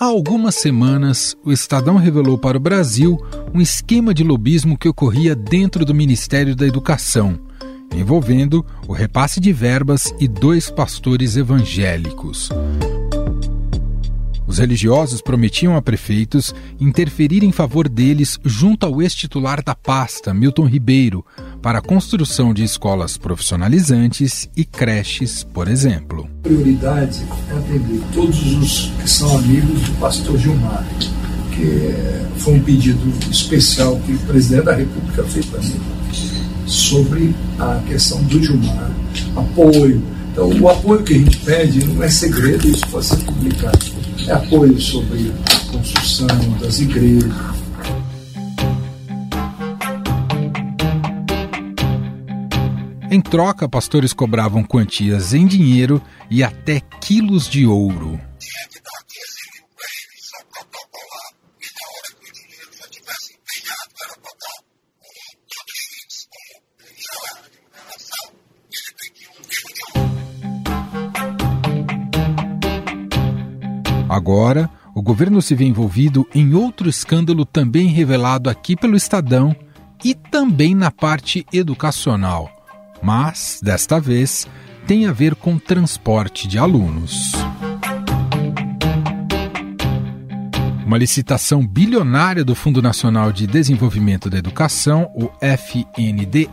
Há algumas semanas, o Estadão revelou para o Brasil um esquema de lobismo que ocorria dentro do Ministério da Educação, envolvendo o repasse de verbas e dois pastores evangélicos. Os religiosos prometiam a prefeitos interferir em favor deles junto ao ex-titular da pasta, Milton Ribeiro, para a construção de escolas profissionalizantes e creches, por exemplo. A prioridade é atender todos os que são amigos do pastor Gilmar, que foi um pedido especial que o presidente da República fez para mim sobre a questão do Gilmar, apoio. Então, o apoio que a gente pede não é segredo, isso pode ser publicado é apoio sobre a construção das igrejas. Em troca, pastores cobravam quantias em dinheiro e até quilos de ouro. Agora, o governo se vê envolvido em outro escândalo também revelado aqui pelo Estadão e também na parte educacional, mas, desta vez, tem a ver com transporte de alunos. Uma licitação bilionária do Fundo Nacional de Desenvolvimento da Educação, o FNDE,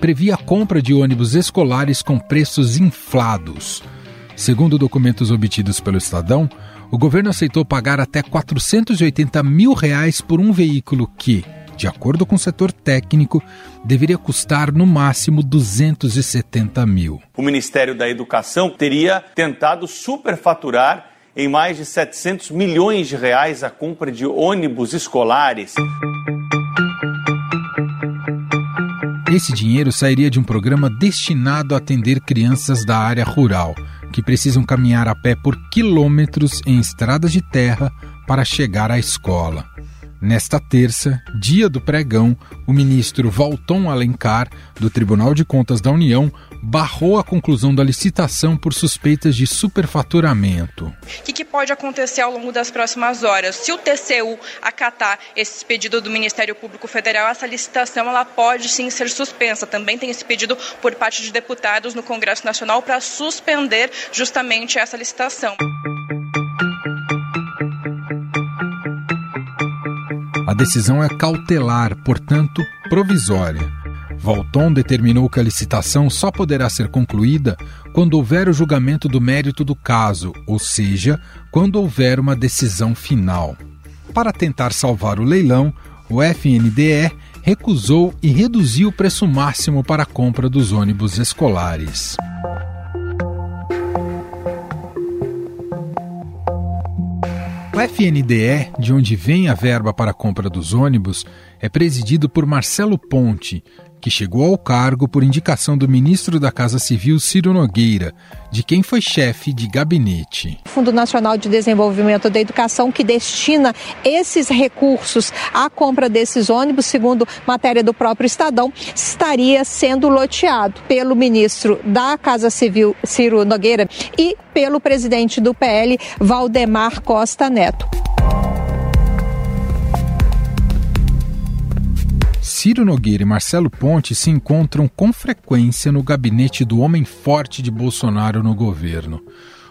previa a compra de ônibus escolares com preços inflados. Segundo documentos obtidos pelo Estadão, o governo aceitou pagar até 480 mil reais por um veículo que, de acordo com o setor técnico, deveria custar no máximo 270 mil. O Ministério da Educação teria tentado superfaturar em mais de 700 milhões de reais a compra de ônibus escolares. Esse dinheiro sairia de um programa destinado a atender crianças da área rural que precisam caminhar a pé por quilômetros em estradas de terra para chegar à escola. Nesta terça, dia do pregão, o ministro Valton Alencar, do Tribunal de Contas da União, barrou a conclusão da licitação por suspeitas de superfaturamento. O que, que, pode acontecer ao longo das próximas horas? Se o TCU acatar esse pedido do Ministério Público Federal, essa licitação ela pode sim ser suspensa. Também tem esse pedido por parte de deputados no Congresso Nacional para suspender justamente essa licitação. A decisão é cautelar, portanto, provisória. Volton determinou que a licitação só poderá ser concluída quando houver o julgamento do mérito do caso, ou seja, quando houver uma decisão final. Para tentar salvar o leilão, o FNDE recusou e reduziu o preço máximo para a compra dos ônibus escolares. O FNDE, de onde vem a verba para a compra dos ônibus, é presidido por Marcelo Ponte, que chegou ao cargo por indicação do ministro da Casa Civil Ciro Nogueira, de quem foi chefe de gabinete. O Fundo Nacional de Desenvolvimento da Educação, que destina esses recursos à compra desses ônibus, segundo matéria do próprio Estadão, estaria sendo loteado pelo ministro da Casa Civil Ciro Nogueira e pelo presidente do PL, Valdemar Costa Neto. Ciro Nogueira e Marcelo Ponte se encontram com frequência no gabinete do homem forte de Bolsonaro no governo.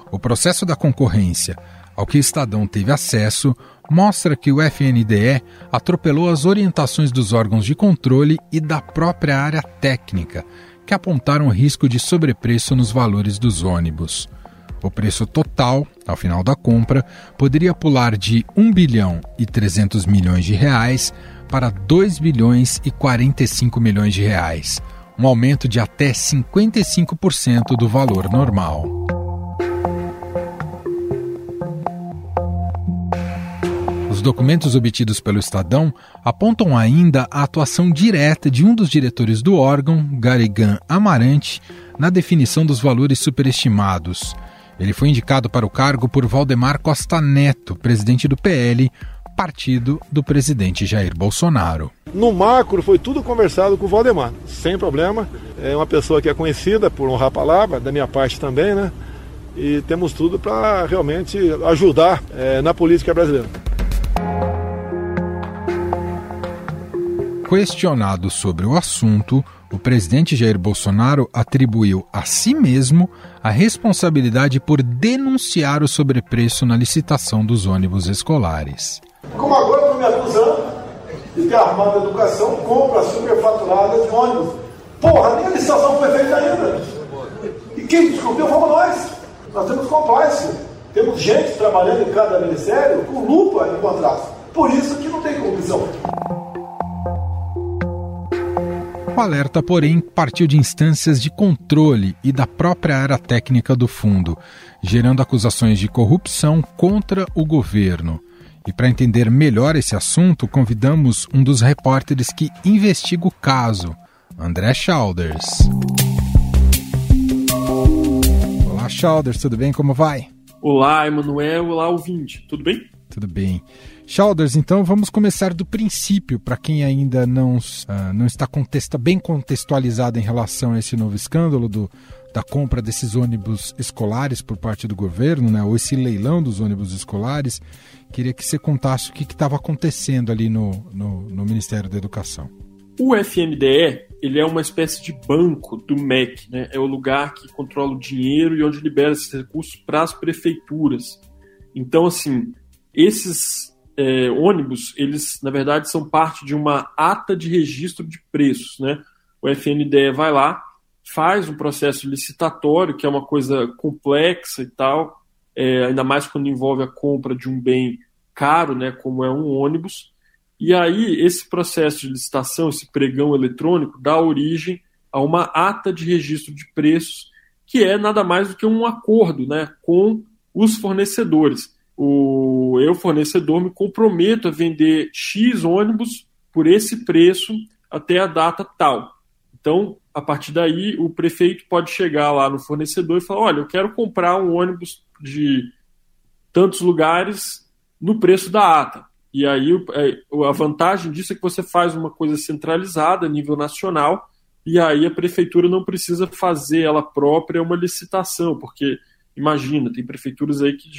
O processo da concorrência, ao que Estadão teve acesso, mostra que o FNDE atropelou as orientações dos órgãos de controle e da própria área técnica, que apontaram risco de sobrepreço nos valores dos ônibus. O preço total, ao final da compra, poderia pular de 1 bilhão e 300 milhões de reais para 2 bilhões e 45 milhões de reais, um aumento de até 55% do valor normal. Os documentos obtidos pelo Estadão apontam ainda a atuação direta de um dos diretores do órgão, Garigan Amarante, na definição dos valores superestimados. Ele foi indicado para o cargo por Valdemar Costa Neto, presidente do PL, partido do presidente Jair Bolsonaro. No macro foi tudo conversado com o Valdemar, sem problema. É uma pessoa que é conhecida por honrar a palavra, da minha parte também, né? e temos tudo para realmente ajudar é, na política brasileira. Questionado sobre o assunto, o presidente Jair Bolsonaro atribuiu a si mesmo a responsabilidade por denunciar o sobrepreço na licitação dos ônibus escolares. Como agora estou me acusando de ter armado a educação, compra superfaturada de ônibus. Porra, nem a licitação foi feita ainda. E quem descobriu fomos nós. Nós temos compliance. Temos gente trabalhando em cada ministério com lupa em contrato. Por isso que não tem corrupção. O alerta, porém, partiu de instâncias de controle e da própria área técnica do fundo, gerando acusações de corrupção contra o governo. E para entender melhor esse assunto, convidamos um dos repórteres que investiga o caso, André Chalders. Olá, Chalders, tudo bem? Como vai? Olá, Emanuel. Olá, ouvinte. Tudo bem? Tudo bem. Chalders, então vamos começar do princípio, para quem ainda não, uh, não está contexta, bem contextualizado em relação a esse novo escândalo do, da compra desses ônibus escolares por parte do governo, né, ou esse leilão dos ônibus escolares. Queria que você contasse o que estava acontecendo ali no, no, no, Ministério da Educação. O FNDE ele é uma espécie de banco do MEC, né? é o lugar que controla o dinheiro e onde libera esses recursos para as prefeituras. Então, assim, esses é, ônibus, eles na verdade são parte de uma ata de registro de preços, né? O FNDE vai lá, faz um processo licitatório, que é uma coisa complexa e tal, é, ainda mais quando envolve a compra de um bem caro, né, como é um ônibus. E aí esse processo de licitação, esse pregão eletrônico, dá origem a uma ata de registro de preços, que é nada mais do que um acordo, né, com os fornecedores o eu fornecedor me comprometo a vender X ônibus por esse preço até a data tal. Então, a partir daí, o prefeito pode chegar lá no fornecedor e falar: olha, eu quero comprar um ônibus de tantos lugares no preço da ata. E aí é, a vantagem disso é que você faz uma coisa centralizada a nível nacional, e aí a prefeitura não precisa fazer ela própria uma licitação, porque imagina, tem prefeituras aí que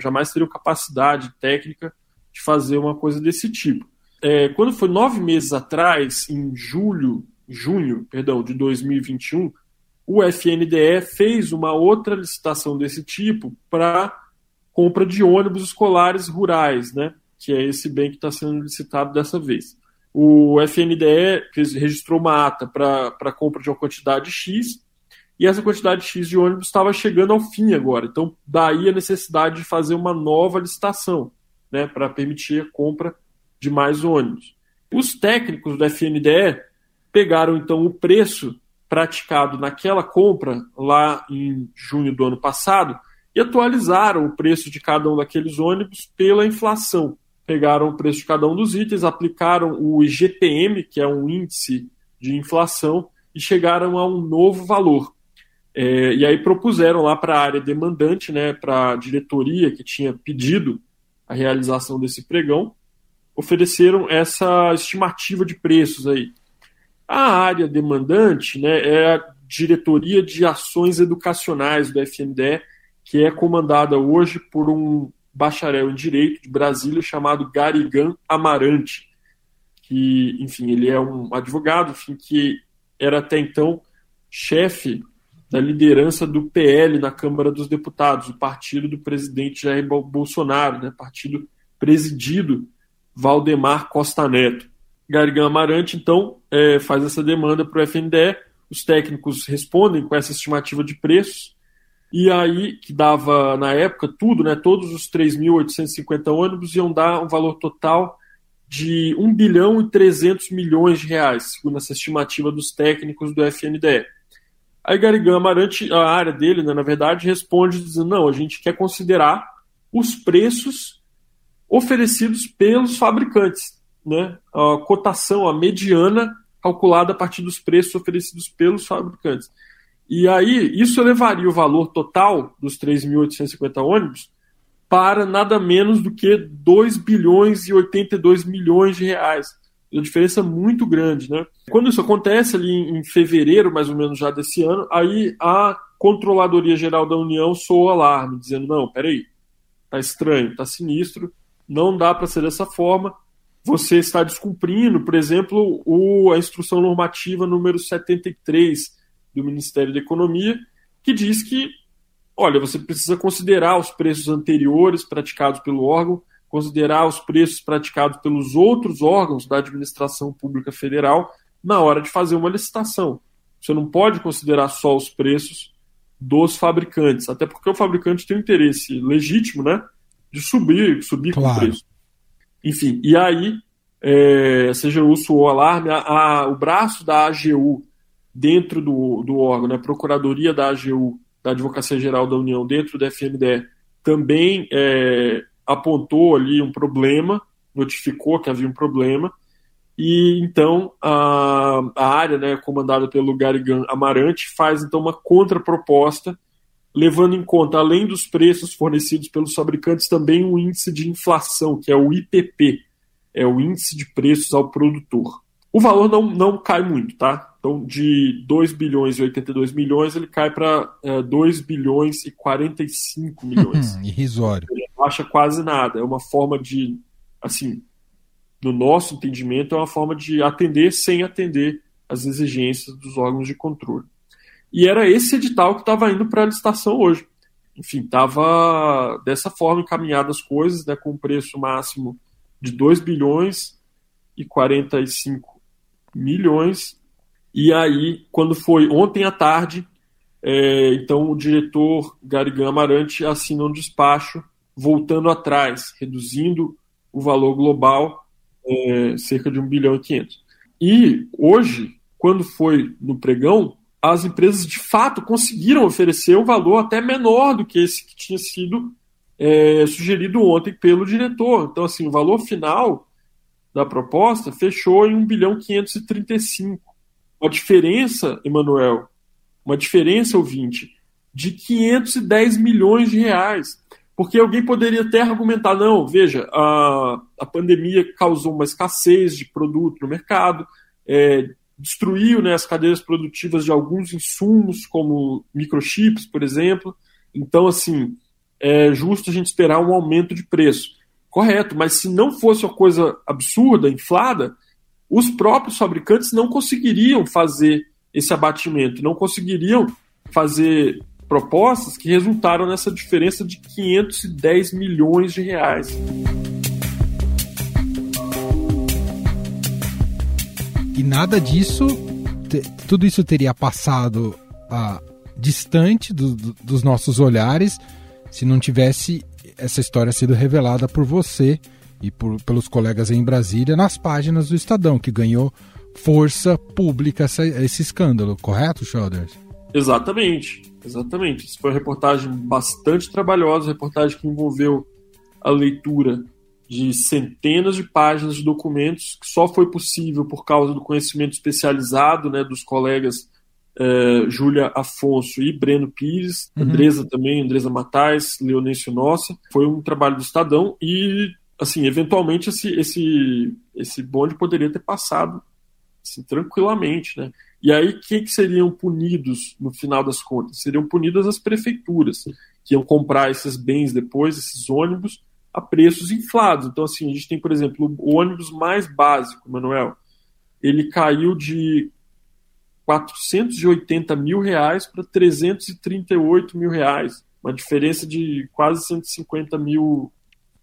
jamais teriam capacidade técnica de fazer uma coisa desse tipo. É, quando foi nove meses atrás, em julho, junho, perdão, de 2021, o FNDE fez uma outra licitação desse tipo para compra de ônibus escolares rurais, né? Que é esse bem que está sendo licitado dessa vez. O FNDE registrou uma ata para compra de uma quantidade X e essa quantidade X de ônibus estava chegando ao fim agora. Então, daí a necessidade de fazer uma nova licitação, né, para permitir a compra de mais ônibus. Os técnicos do FNDE pegaram então o preço praticado naquela compra lá em junho do ano passado e atualizaram o preço de cada um daqueles ônibus pela inflação. Pegaram o preço de cada um dos itens, aplicaram o IGPM, que é um índice de inflação, e chegaram a um novo valor. É, e aí propuseram lá para a área demandante, né, para a diretoria que tinha pedido a realização desse pregão, ofereceram essa estimativa de preços aí. A área demandante né, é a diretoria de ações educacionais do FNDE, que é comandada hoje por um bacharel em direito de Brasília chamado Garigan Amarante, que, enfim, ele é um advogado, enfim, que era até então chefe da liderança do PL na Câmara dos Deputados, o partido do presidente Jair Bolsonaro, né, partido presidido Valdemar Costa Neto. Gargan Amarante, então, é, faz essa demanda para o FNDE, os técnicos respondem com essa estimativa de preços, e aí, que dava, na época, tudo, né, todos os 3.850 ônibus iam dar um valor total de 1 bilhão e 300 milhões de reais, segundo essa estimativa dos técnicos do FNDE. Aí Garigão Amarante, a área dele, né, na verdade, responde dizendo: não, a gente quer considerar os preços oferecidos pelos fabricantes, né? A cotação, a mediana calculada a partir dos preços oferecidos pelos fabricantes. E aí, isso elevaria o valor total dos 3.850 ônibus para nada menos do que 2 bilhões e 82 milhões de reais. uma diferença muito grande, né? Quando isso acontece ali em fevereiro, mais ou menos já desse ano, aí a Controladoria Geral da União soa o alarme, dizendo, não, peraí, tá estranho, tá sinistro, não dá para ser dessa forma, você está descumprindo, por exemplo, o, a instrução normativa número 73 do Ministério da Economia, que diz que, olha, você precisa considerar os preços anteriores praticados pelo órgão, considerar os preços praticados pelos outros órgãos da administração pública federal na hora de fazer uma licitação. Você não pode considerar só os preços dos fabricantes, até porque o fabricante tem um interesse legítimo, né, de subir, subir claro. com o preço. Enfim, e aí é, a CGU soou o alarme, a, a, o braço da AGU dentro do, do órgão, né, a Procuradoria da AGU, da Advocacia Geral da União, dentro do FMDE, também é, apontou ali um problema, notificou que havia um problema, e então a, a área, né, comandada pelo Garigan Amarante, faz então uma contraproposta, levando em conta, além dos preços fornecidos pelos fabricantes, também o índice de inflação, que é o IPP, é o índice de preços ao produtor. O valor não, não cai muito, tá? Então, de 2 bilhões e 82 milhões, ele cai para é, 2 bilhões e 45 milhões. Irrisório. Ele acha quase nada. É uma forma de, assim, no nosso entendimento, é uma forma de atender sem atender as exigências dos órgãos de controle. E era esse edital que estava indo para a licitação hoje. Enfim, estava dessa forma encaminhadas as coisas, né, com um preço máximo de 2 bilhões e 45 milhões. E aí, quando foi ontem à tarde, é, então o diretor Garigan Amarante assina um despacho voltando atrás, reduzindo o valor global é, cerca de 1 bilhão e 500. E hoje, quando foi no pregão, as empresas de fato conseguiram oferecer um valor até menor do que esse que tinha sido é, sugerido ontem pelo diretor. Então, assim, o valor final da proposta fechou em 1 bilhão 535. Uma diferença, Emanuel, uma diferença, ouvinte, de 510 milhões de reais. Porque alguém poderia até argumentar, não, veja, a, a pandemia causou uma escassez de produto no mercado, é, destruiu né, as cadeias produtivas de alguns insumos, como microchips, por exemplo. Então, assim, é justo a gente esperar um aumento de preço. Correto, mas se não fosse uma coisa absurda, inflada, os próprios fabricantes não conseguiriam fazer esse abatimento, não conseguiriam fazer propostas que resultaram nessa diferença de 510 milhões de reais. E nada disso, tudo isso teria passado ah, distante do, do, dos nossos olhares se não tivesse essa história sido revelada por você e por, pelos colegas em Brasília nas páginas do Estadão, que ganhou força pública essa, esse escândalo, correto, Shoulders? Exatamente, exatamente. Isso foi uma reportagem bastante trabalhosa, reportagem que envolveu a leitura de centenas de páginas de documentos, que só foi possível por causa do conhecimento especializado né, dos colegas eh, Júlia Afonso e Breno Pires, uhum. Andresa também, Andresa Matais, Leonêncio Nossa. Foi um trabalho do Estadão e, assim, eventualmente esse, esse, esse bonde poderia ter passado assim, tranquilamente, né? E aí, quem que seriam punidos no final das contas? Seriam punidas as prefeituras, que iam comprar esses bens depois, esses ônibus, a preços inflados. Então, assim, a gente tem, por exemplo, o ônibus mais básico, Manuel, ele caiu de 480 mil reais para 338 mil reais, uma diferença de quase 150 mil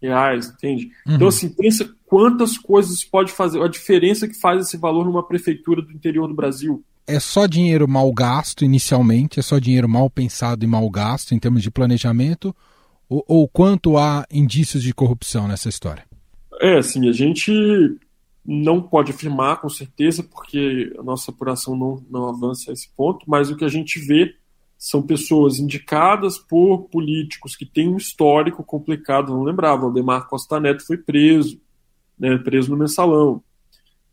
reais, entende? Uhum. Então, assim, pensa quantas coisas pode fazer, a diferença que faz esse valor numa prefeitura do interior do Brasil. É só dinheiro mal gasto inicialmente, é só dinheiro mal pensado e mal gasto em termos de planejamento, ou, ou quanto há indícios de corrupção nessa história? É, assim, a gente não pode afirmar com certeza, porque a nossa apuração não, não avança a esse ponto, mas o que a gente vê são pessoas indicadas por políticos que têm um histórico complicado. Vamos lembrar, Valdemar Costa Neto foi preso, né, preso no mensalão.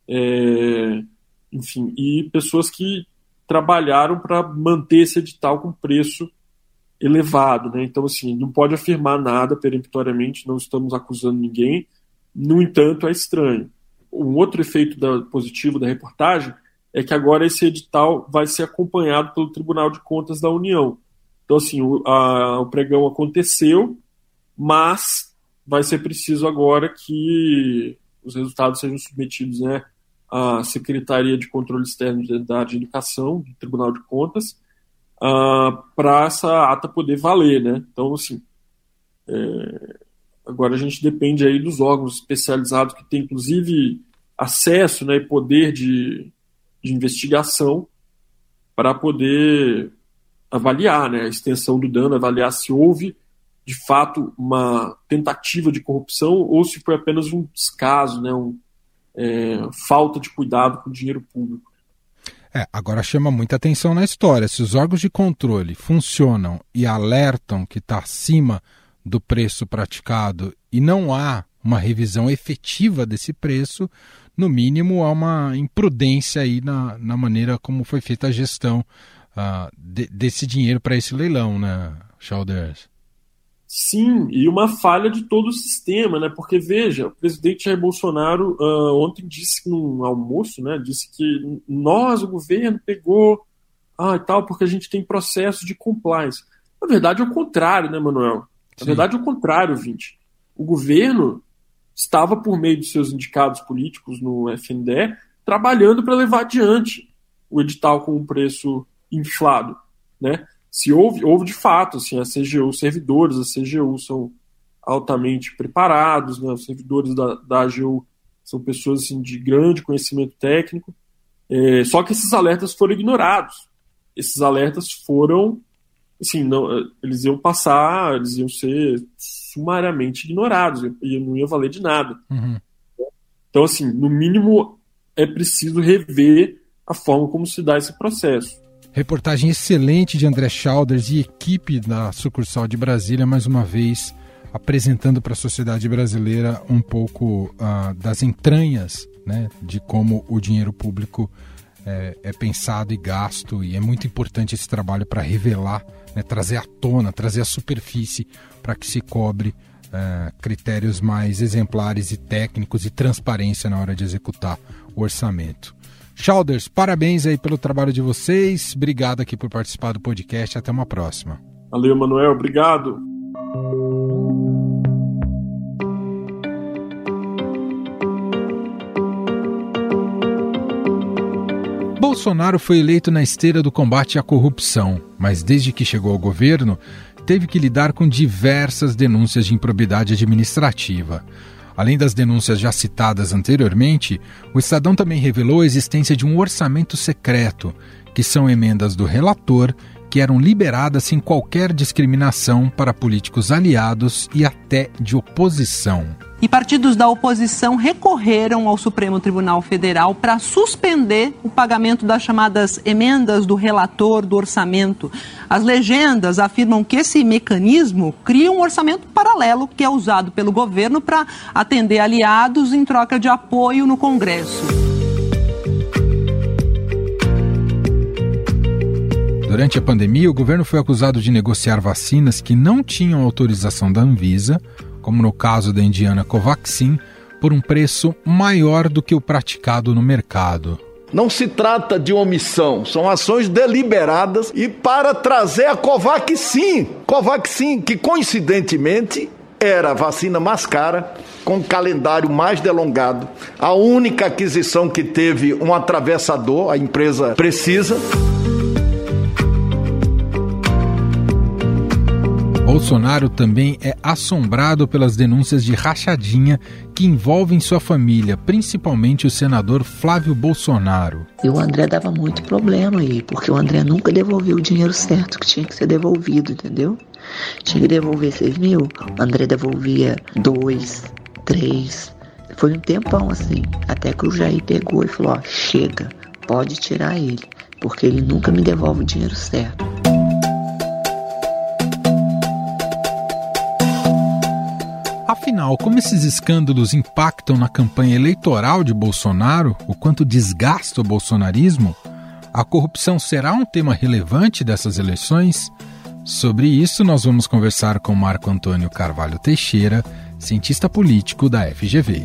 É, enfim, e pessoas que trabalharam para manter esse edital com preço elevado, né? Então, assim, não pode afirmar nada peremptoriamente, não estamos acusando ninguém. No entanto, é estranho. um outro efeito da, positivo da reportagem é que agora esse edital vai ser acompanhado pelo Tribunal de Contas da União. Então, assim, o, a, o pregão aconteceu, mas vai ser preciso agora que os resultados sejam submetidos né, à Secretaria de Controle Externo da Educação, do Tribunal de Contas, uh, para essa ata poder valer. Né? Então, assim, é, agora a gente depende aí dos órgãos especializados que têm, inclusive, acesso né, e poder de, de investigação para poder avaliar né, a extensão do dano, avaliar se houve de fato uma tentativa de corrupção ou se foi apenas um descaso, né, um, é, falta de cuidado com o dinheiro público. É, agora chama muita atenção na história. Se os órgãos de controle funcionam e alertam que está acima do preço praticado e não há uma revisão efetiva desse preço, no mínimo há uma imprudência aí na, na maneira como foi feita a gestão uh, de, desse dinheiro para esse leilão, né, Chalders? Sim, e uma falha de todo o sistema, né? Porque veja, o presidente Jair Bolsonaro uh, ontem disse num almoço, né? Disse que nós, o governo, pegou ah, e tal, porque a gente tem processo de compliance. Na verdade, é o contrário, né, Manuel? Na Sim. verdade, é o contrário, Vinte. O governo estava, por meio de seus indicados políticos no FNDE, trabalhando para levar adiante o edital com um preço inflado, né? Se houve, houve de fato, assim, a CGU, os servidores da CGU são altamente preparados, né, os servidores da, da AGU são pessoas assim, de grande conhecimento técnico, é, só que esses alertas foram ignorados. Esses alertas foram, assim, não, eles iam passar, eles iam ser sumariamente ignorados, e não ia valer de nada. Uhum. Então, assim, no mínimo é preciso rever a forma como se dá esse processo. Reportagem excelente de André Chalders e equipe da sucursal de Brasília, mais uma vez apresentando para a sociedade brasileira um pouco uh, das entranhas né, de como o dinheiro público é, é, pensado e gasto, e é muito importante esse trabalho para revelar, né, trazer à tona, trazer à superfície para que se cobre uh, critérios mais exemplares e técnicos e transparência na hora de executar o orçamento. Chalders, parabéns aí pelo trabalho de vocês. Obrigado aqui por participar do podcast. Até uma próxima. Valeu, Manuel. Obrigado. Bolsonaro foi eleito na esteira do combate à corrupção, mas desde que chegou ao governo, teve que lidar com diversas denúncias de improbidade administrativa. Além das denúncias já citadas anteriormente, o Estadão também revelou a existência de um orçamento secreto, que são emendas do relator que eram liberadas sem qualquer discriminação para políticos aliados e até de oposição. E partidos da oposição recorreram ao Supremo Tribunal Federal para suspender o pagamento das chamadas emendas do relator do orçamento. As legendas afirmam que esse mecanismo cria um orçamento paralelo que é usado pelo governo para atender aliados em troca de apoio no Congresso. Durante a pandemia, o governo foi acusado de negociar vacinas que não tinham autorização da Anvisa, como no caso da indiana Covaxin, por um preço maior do que o praticado no mercado. Não se trata de omissão, são ações deliberadas e para trazer a Covaxin, Covaxin que coincidentemente era a vacina mais cara, com calendário mais delongado, a única aquisição que teve um atravessador, a empresa precisa. Bolsonaro também é assombrado pelas denúncias de rachadinha que envolvem sua família, principalmente o senador Flávio Bolsonaro. E o André dava muito problema aí, porque o André nunca devolveu o dinheiro certo que tinha que ser devolvido, entendeu? Tinha que devolver 6 mil, o André devolvia 2, 3. Foi um tempão assim, até que o Jair pegou e falou: ó, chega, pode tirar ele, porque ele nunca me devolve o dinheiro certo. Afinal, como esses escândalos impactam na campanha eleitoral de Bolsonaro, o quanto desgasta o bolsonarismo? A corrupção será um tema relevante dessas eleições? Sobre isso, nós vamos conversar com Marco Antônio Carvalho Teixeira, cientista político da FGV.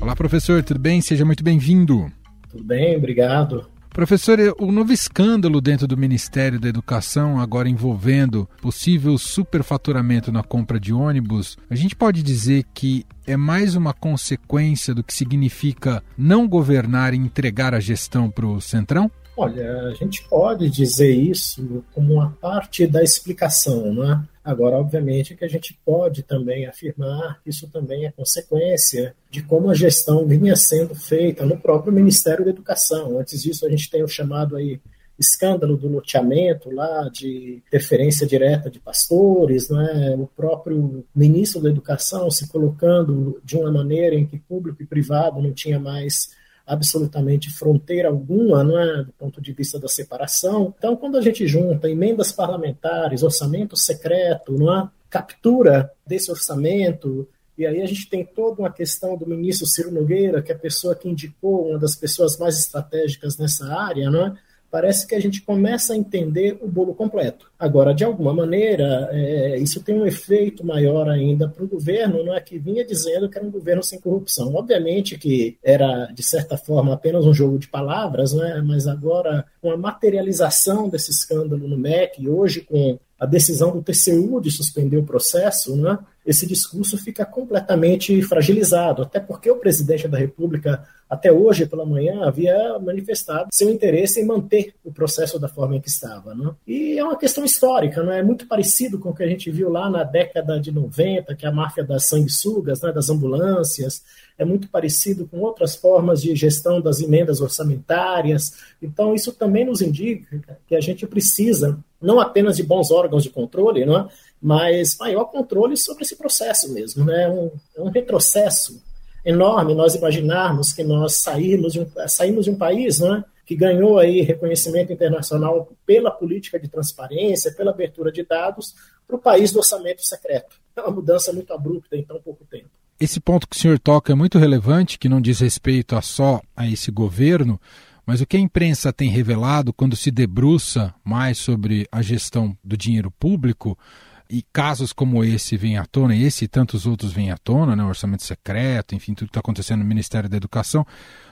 Olá, professor, tudo bem? Seja muito bem-vindo. Tudo bem, obrigado. Professor, o novo escândalo dentro do Ministério da Educação, agora envolvendo possível superfaturamento na compra de ônibus, a gente pode dizer que é mais uma consequência do que significa não governar e entregar a gestão para o Centrão? Olha, a gente pode dizer isso como uma parte da explicação, né? Agora, obviamente, que a gente pode também afirmar que isso também é consequência de como a gestão vinha sendo feita no próprio Ministério da Educação. Antes disso, a gente tem o chamado aí escândalo do loteamento lá, de interferência direta de pastores, né? o próprio ministro da Educação se colocando de uma maneira em que público e privado não tinha mais absolutamente fronteira alguma, não é, do ponto de vista da separação. Então, quando a gente junta emendas parlamentares, orçamento secreto, não é, captura desse orçamento, e aí a gente tem toda uma questão do ministro Ciro Nogueira, que é a pessoa que indicou uma das pessoas mais estratégicas nessa área, não é? Parece que a gente começa a entender o bolo completo. Agora, de alguma maneira, é, isso tem um efeito maior ainda para o governo, não é que vinha dizendo que era um governo sem corrupção. Obviamente que era, de certa forma, apenas um jogo de palavras, né? mas agora, com a materialização desse escândalo no MEC, hoje com a decisão do TCU de suspender o processo, né? esse discurso fica completamente fragilizado, até porque o presidente da República, até hoje pela manhã, havia manifestado seu interesse em manter o processo da forma em que estava. Né? E é uma questão histórica, não é muito parecido com o que a gente viu lá na década de 90, que é a máfia das sanguessugas, né, das ambulâncias, é muito parecido com outras formas de gestão das emendas orçamentárias. Então, isso também nos indica que a gente precisa não apenas de bons órgãos de controle, não é? mas maior controle sobre esse processo mesmo. Né? É, um, é um retrocesso enorme nós imaginarmos que nós saímos de um, saímos de um país né, que ganhou aí reconhecimento internacional pela política de transparência, pela abertura de dados, para o país do orçamento secreto. É uma mudança muito abrupta em tão pouco tempo. Esse ponto que o senhor toca é muito relevante, que não diz respeito a só a esse governo, mas o que a imprensa tem revelado quando se debruça mais sobre a gestão do dinheiro público, e casos como esse vêm à tona, e esse e tantos outros vêm à tona, né, orçamento secreto, enfim, tudo que está acontecendo no Ministério da Educação,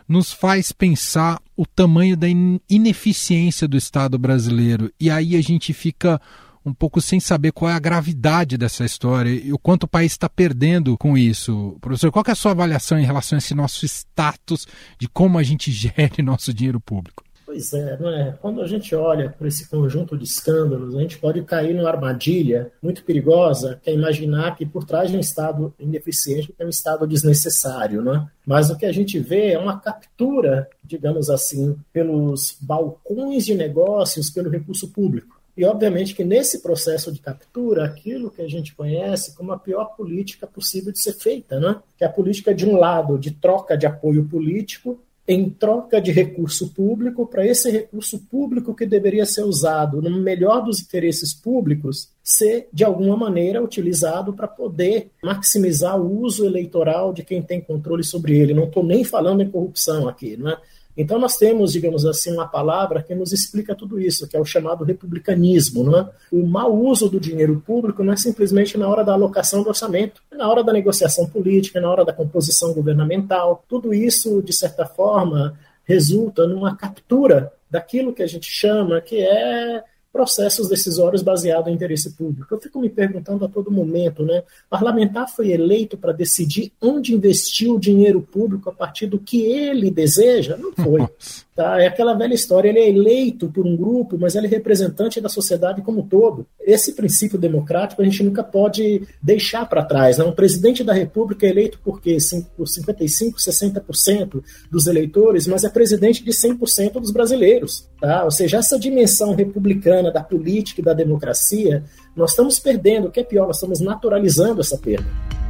nos faz pensar o tamanho da ineficiência do Estado brasileiro. E aí a gente fica um pouco sem saber qual é a gravidade dessa história e o quanto o país está perdendo com isso. Professor, qual é a sua avaliação em relação a esse nosso status de como a gente gere nosso dinheiro público? Pois é, é? Quando a gente olha para esse conjunto de escândalos, a gente pode cair numa armadilha muito perigosa, que é imaginar que por trás de um Estado ineficiente tem um Estado desnecessário, né? Mas o que a gente vê é uma captura, digamos assim, pelos balcões de negócios, pelo recurso público. E, obviamente, que nesse processo de captura, aquilo que a gente conhece como a pior política possível de ser feita, né? que é a política, de um lado, de troca de apoio político, em troca de recurso público, para esse recurso público que deveria ser usado no melhor dos interesses públicos, ser, de alguma maneira, utilizado para poder maximizar o uso eleitoral de quem tem controle sobre ele. Não estou nem falando em corrupção aqui, não é? Então nós temos, digamos assim, uma palavra que nos explica tudo isso, que é o chamado republicanismo. Não é? O mau uso do dinheiro público não é simplesmente na hora da alocação do orçamento, é na hora da negociação política, é na hora da composição governamental. Tudo isso, de certa forma, resulta numa captura daquilo que a gente chama que é processos decisórios baseados em interesse público. Eu fico me perguntando a todo momento, né? Parlamentar foi eleito para decidir onde investir o dinheiro público a partir do que ele deseja? Não foi. Tá? É aquela velha história, ele é eleito por um grupo, mas ele é representante da sociedade como um todo. Esse princípio democrático a gente nunca pode deixar para trás. Né? Um presidente da República é eleito por quê? Por 55%, 60% dos eleitores, mas é presidente de 100% dos brasileiros. Tá? Ou seja, essa dimensão republicana da política e da democracia, nós estamos perdendo. O que é pior, nós estamos naturalizando essa perda.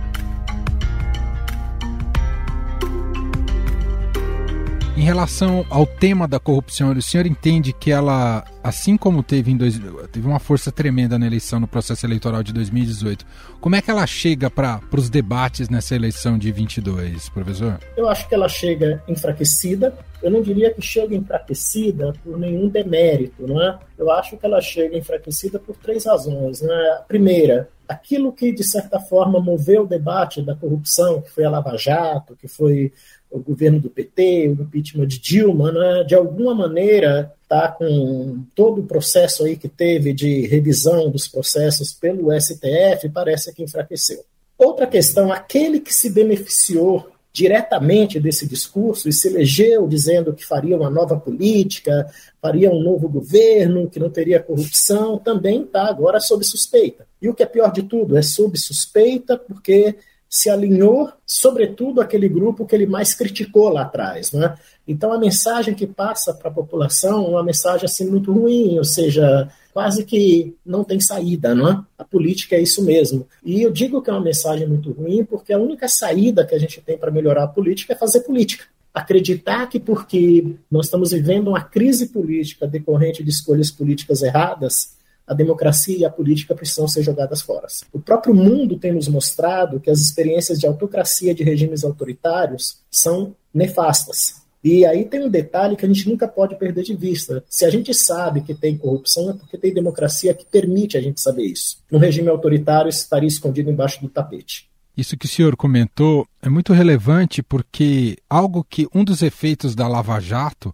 Em relação ao tema da corrupção, o senhor entende que ela, assim como teve, em dois, teve uma força tremenda na eleição, no processo eleitoral de 2018, como é que ela chega para os debates nessa eleição de 22, professor? Eu acho que ela chega enfraquecida. Eu não diria que chega enfraquecida por nenhum demérito, não é? Eu acho que ela chega enfraquecida por três razões. Né? A primeira, aquilo que, de certa forma, moveu o debate da corrupção, que foi a Lava Jato, que foi o governo do PT, o impeachment de Dilma, né, de alguma maneira está com todo o processo aí que teve de revisão dos processos pelo STF, parece que enfraqueceu. Outra questão, aquele que se beneficiou diretamente desse discurso e se elegeu dizendo que faria uma nova política, faria um novo governo, que não teria corrupção, também está agora sob suspeita. E o que é pior de tudo, é sob suspeita porque se alinhou, sobretudo, aquele grupo que ele mais criticou lá atrás. Né? Então, a mensagem que passa para a população é uma mensagem assim, muito ruim, ou seja, quase que não tem saída, não é? A política é isso mesmo. E eu digo que é uma mensagem muito ruim porque a única saída que a gente tem para melhorar a política é fazer política acreditar que porque nós estamos vivendo uma crise política decorrente de escolhas políticas erradas, a democracia e a política precisam ser jogadas fora. O próprio mundo tem nos mostrado que as experiências de autocracia de regimes autoritários são nefastas. E aí tem um detalhe que a gente nunca pode perder de vista. Se a gente sabe que tem corrupção, é porque tem democracia que permite a gente saber isso. Um regime autoritário estaria escondido embaixo do tapete. Isso que o senhor comentou é muito relevante porque algo que um dos efeitos da Lava Jato,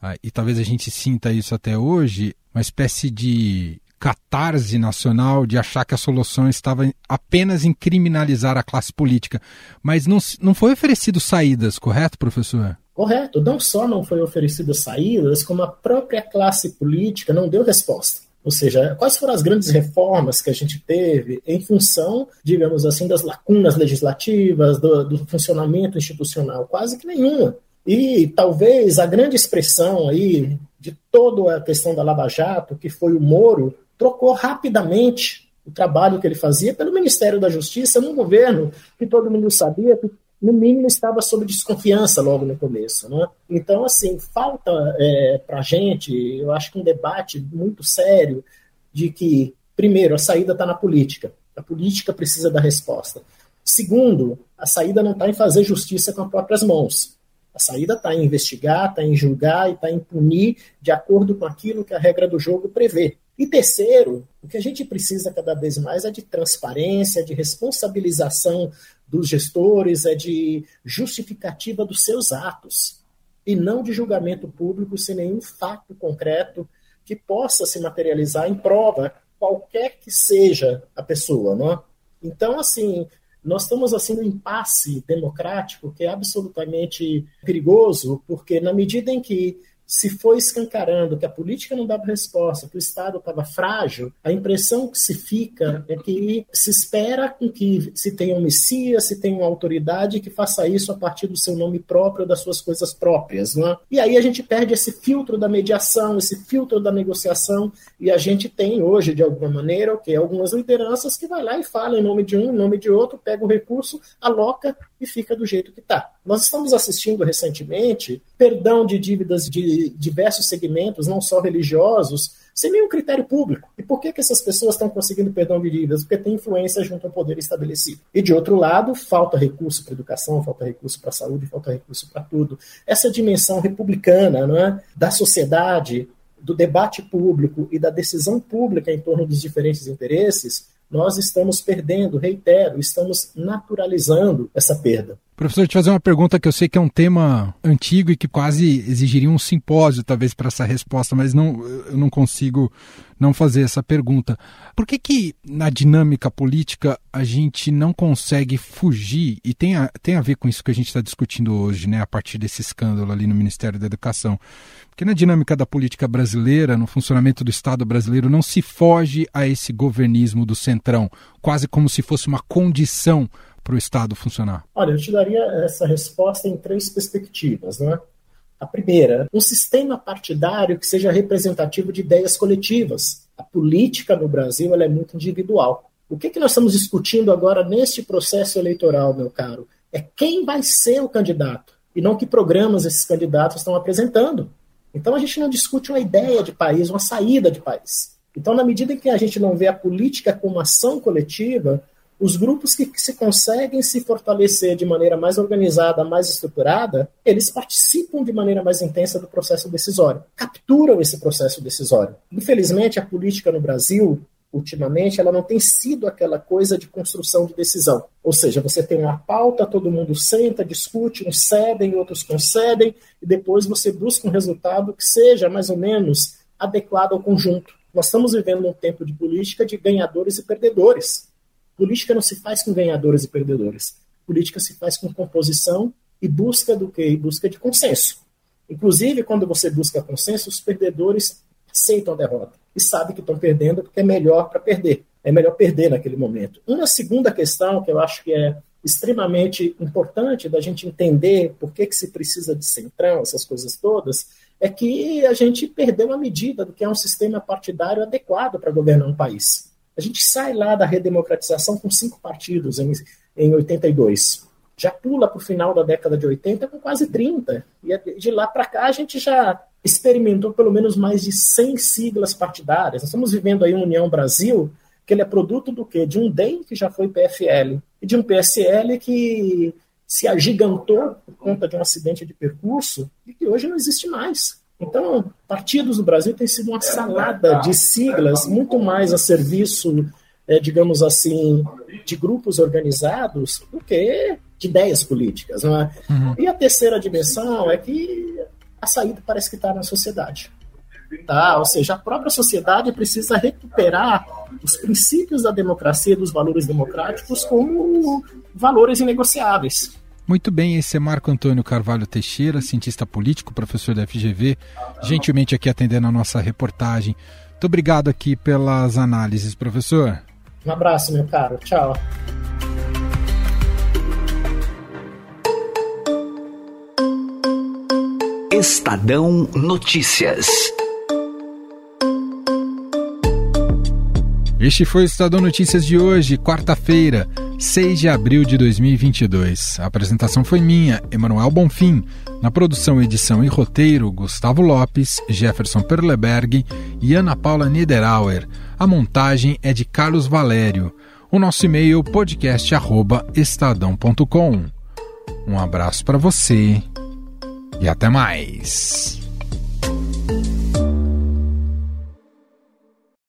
ah, e talvez a gente sinta isso até hoje, uma espécie de catarse nacional de achar que a solução estava apenas em criminalizar a classe política. Mas não, não foi oferecido saídas, correto, professor? Correto. Não só não foi oferecido saídas, como a própria classe política não deu resposta. Ou seja, quais foram as grandes reformas que a gente teve em função, digamos assim, das lacunas legislativas, do, do funcionamento institucional? Quase que nenhuma. E talvez a grande expressão aí de toda a questão da Lava Jato, que foi o Moro, trocou rapidamente o trabalho que ele fazia pelo Ministério da Justiça num governo que todo mundo sabia que no mínimo estava sob desconfiança logo no começo. Né? Então, assim, falta é, para a gente, eu acho que um debate muito sério de que, primeiro, a saída está na política. A política precisa da resposta. Segundo, a saída não está em fazer justiça com as próprias mãos. A saída está em investigar, está em julgar e está em punir de acordo com aquilo que a regra do jogo prevê. E terceiro, o que a gente precisa cada vez mais é de transparência, de responsabilização dos gestores, é de justificativa dos seus atos, e não de julgamento público sem nenhum fato concreto que possa se materializar em prova, qualquer que seja a pessoa. Não é? Então, assim, nós estamos assim num impasse democrático que é absolutamente perigoso, porque na medida em que se foi escancarando que a política não dava resposta, que o Estado estava frágil, a impressão que se fica é que se espera com que se tenha um Messias, se tenha uma autoridade que faça isso a partir do seu nome próprio, das suas coisas próprias. Não é? E aí a gente perde esse filtro da mediação, esse filtro da negociação, e a gente tem hoje, de alguma maneira, o que? Algumas lideranças que vai lá e fala em nome de um, em nome de outro, pega o recurso, aloca e fica do jeito que está. Nós estamos assistindo recentemente perdão de dívidas de diversos segmentos, não só religiosos, sem nenhum critério público. E por que, que essas pessoas estão conseguindo perdão de dívidas? Porque tem influência junto ao poder estabelecido. E de outro lado, falta recurso para educação, falta recurso para saúde, falta recurso para tudo. Essa dimensão republicana não é? da sociedade, do debate público e da decisão pública em torno dos diferentes interesses, nós estamos perdendo, reitero, estamos naturalizando essa perda. Professor, te fazer uma pergunta que eu sei que é um tema antigo e que quase exigiria um simpósio, talvez, para essa resposta, mas não, eu não consigo não fazer essa pergunta. Por que, que na dinâmica política a gente não consegue fugir, e tem a, tem a ver com isso que a gente está discutindo hoje, né, a partir desse escândalo ali no Ministério da Educação? Porque na dinâmica da política brasileira, no funcionamento do Estado brasileiro, não se foge a esse governismo do centrão, quase como se fosse uma condição para o Estado funcionar? Olha, eu te daria essa resposta em três perspectivas. Né? A primeira, um sistema partidário que seja representativo de ideias coletivas. A política no Brasil é muito individual. O que, que nós estamos discutindo agora neste processo eleitoral, meu caro? É quem vai ser o candidato e não que programas esses candidatos estão apresentando. Então a gente não discute uma ideia de país, uma saída de país. Então, na medida em que a gente não vê a política como ação coletiva, os grupos que, que se conseguem se fortalecer de maneira mais organizada, mais estruturada, eles participam de maneira mais intensa do processo decisório, capturam esse processo decisório. Infelizmente, a política no Brasil, ultimamente, ela não tem sido aquela coisa de construção de decisão. Ou seja, você tem uma pauta, todo mundo senta, discute, uns cedem, outros concedem, e depois você busca um resultado que seja mais ou menos adequado ao conjunto. Nós estamos vivendo um tempo de política de ganhadores e perdedores. Política não se faz com ganhadores e perdedores. Política se faz com composição e busca do quê? Busca de consenso. Inclusive, quando você busca consenso, os perdedores aceitam a derrota e sabem que estão perdendo porque é melhor para perder. É melhor perder naquele momento. Uma segunda questão que eu acho que é extremamente importante da gente entender por que, que se precisa de centrão, essas coisas todas, é que a gente perdeu a medida do que é um sistema partidário adequado para governar um país. A gente sai lá da redemocratização com cinco partidos em, em 82 já pula para o final da década de 80 com quase 30. E de lá para cá a gente já experimentou pelo menos mais de 100 siglas partidárias. Nós estamos vivendo aí uma União Brasil, que ele é produto do quê? De um DEM que já foi PFL e de um PSL que se agigantou por conta de um acidente de percurso e que hoje não existe mais. Então, partidos no Brasil têm sido uma salada de siglas muito mais a serviço, é, digamos assim, de grupos organizados do que de ideias políticas. Não é? Uhum. E a terceira dimensão é que a saída parece que está na sociedade. Tá? Ou seja, a própria sociedade precisa recuperar os princípios da democracia, dos valores democráticos, como valores inegociáveis. Muito bem, esse é Marco Antônio Carvalho Teixeira, cientista político, professor da FGV, gentilmente aqui atendendo a nossa reportagem. Muito obrigado aqui pelas análises, professor. Um abraço, meu caro. Tchau. Estadão Notícias. Este foi o Estadão Notícias de hoje, quarta-feira, 6 de abril de 2022. A apresentação foi minha, Emanuel Bonfim. Na produção, edição e roteiro, Gustavo Lopes, Jefferson Perleberg e Ana Paula Niederauer. A montagem é de Carlos Valério. O nosso e-mail podcast@estadão.com. Um abraço para você e até mais.